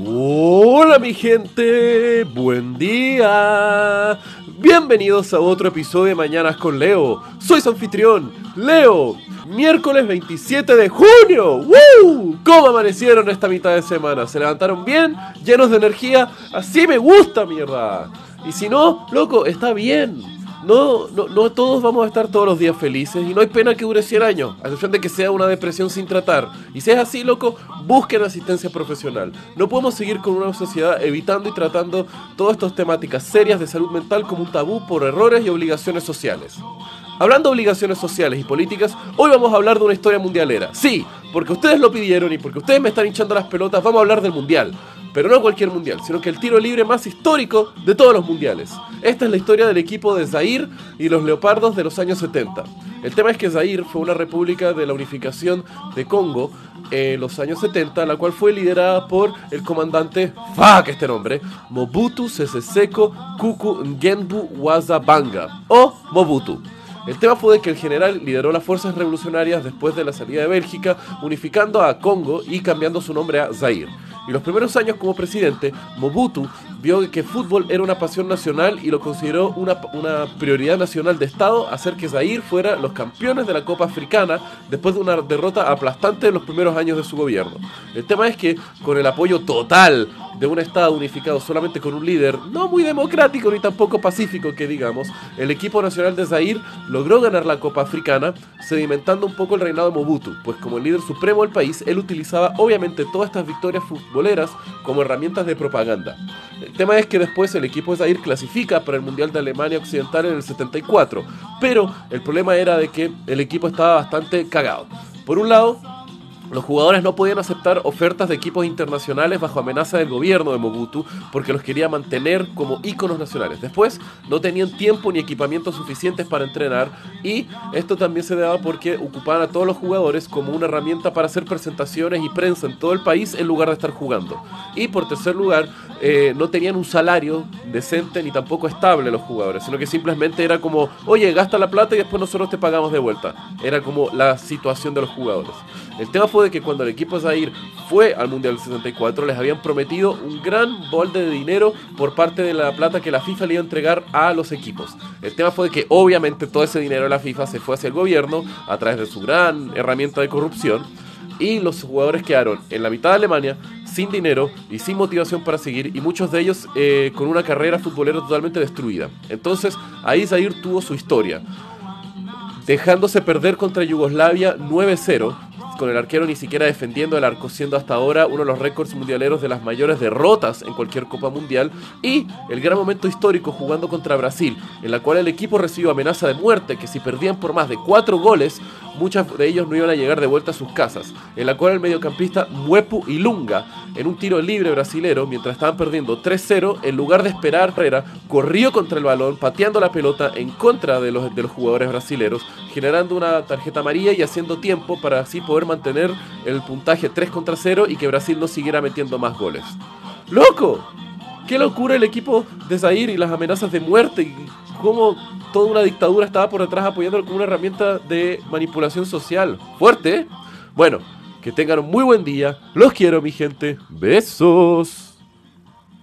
Hola mi gente, buen día. Bienvenidos a otro episodio de Mañanas con Leo. Soy su anfitrión, Leo. Miércoles 27 de junio. ¡Woo! ¿Cómo amanecieron esta mitad de semana? ¿Se levantaron bien? ¿Llenos de energía? Así me gusta, mierda. Y si no, loco, está bien no, no, no todos vamos a estar todos los días felices y no hay pena que dure 100 años, a excepción de que sea una depresión sin tratar. Y si es así, loco, busquen asistencia profesional. No podemos seguir con una sociedad evitando y tratando todas estas temáticas serias de salud mental como un tabú por errores y obligaciones sociales. Hablando de obligaciones sociales y políticas, hoy vamos a hablar de una historia mundialera. Sí, porque ustedes lo pidieron y porque ustedes me están hinchando las pelotas, vamos a hablar del mundial. Pero no cualquier mundial, sino que el tiro libre más histórico de todos los mundiales. Esta es la historia del equipo de Zaire y los Leopardos de los años 70. El tema es que Zaire fue una república de la unificación de Congo en los años 70, la cual fue liderada por el comandante, fuck este nombre, Mobutu Sese Seko Kuku Ngenbu Wazabanga, o Mobutu. El tema fue de que el general lideró las fuerzas revolucionarias después de la salida de Bélgica, unificando a Congo y cambiando su nombre a Zaire. Y los primeros años como presidente, Mobutu vio que fútbol era una pasión nacional y lo consideró una, una, prioridad nacional de Estado hacer que Zaire fuera los campeones de la Copa Africana después de una derrota aplastante en los primeros años de su gobierno. El tema es que con el apoyo total de un Estado unificado solamente con un líder no muy democrático ni tampoco pacífico que digamos, el equipo nacional de Zaire logró ganar la Copa Africana, sedimentando un poco el reinado de Mobutu, pues como el líder supremo del país, él utilizaba obviamente todas estas victorias futboleras como herramientas de propaganda. El tema es que después el equipo de Zaire clasifica para el Mundial de Alemania Occidental en el 74, pero el problema era de que el equipo estaba bastante cagado. Por un lado, los jugadores no podían aceptar ofertas de equipos internacionales bajo amenaza del gobierno de Mobutu porque los quería mantener como íconos nacionales. Después, no tenían tiempo ni equipamiento suficientes para entrenar y esto también se daba porque ocupaban a todos los jugadores como una herramienta para hacer presentaciones y prensa en todo el país en lugar de estar jugando. Y por tercer lugar, eh, no tenían un salario decente ni tampoco estable los jugadores, sino que simplemente era como, oye, gasta la plata y después nosotros te pagamos de vuelta. Era como la situación de los jugadores. El tema fue que cuando el equipo Zaire fue al Mundial del 64 les habían prometido un gran bolde de dinero por parte de la plata que la FIFA le iba a entregar a los equipos. El tema fue que obviamente todo ese dinero de la FIFA se fue hacia el gobierno a través de su gran herramienta de corrupción y los jugadores quedaron en la mitad de Alemania sin dinero y sin motivación para seguir y muchos de ellos eh, con una carrera futbolera totalmente destruida. Entonces ahí Zaire tuvo su historia, dejándose perder contra Yugoslavia 9-0 con el arquero ni siquiera defendiendo el arco, siendo hasta ahora uno de los récords mundialeros de las mayores derrotas en cualquier Copa Mundial, y el gran momento histórico jugando contra Brasil, en la cual el equipo recibió amenaza de muerte, que si perdían por más de cuatro goles, muchos de ellos no iban a llegar de vuelta a sus casas, en la cual el mediocampista Muepu Ilunga, en un tiro libre brasilero, mientras estaban perdiendo 3-0, en lugar de esperar Herrera, corrió contra el balón, pateando la pelota en contra de los, de los jugadores brasileros, generando una tarjeta amarilla y haciendo tiempo para así poder mantener el puntaje 3 contra 0 y que Brasil no siguiera metiendo más goles. ¡Loco! ¡Qué locura el equipo de Zaire y las amenazas de muerte! Cómo toda una dictadura estaba por detrás apoyándolo como una herramienta de manipulación social. ¡Fuerte! ¿eh? Bueno, que tengan un muy buen día. Los quiero, mi gente. Besos.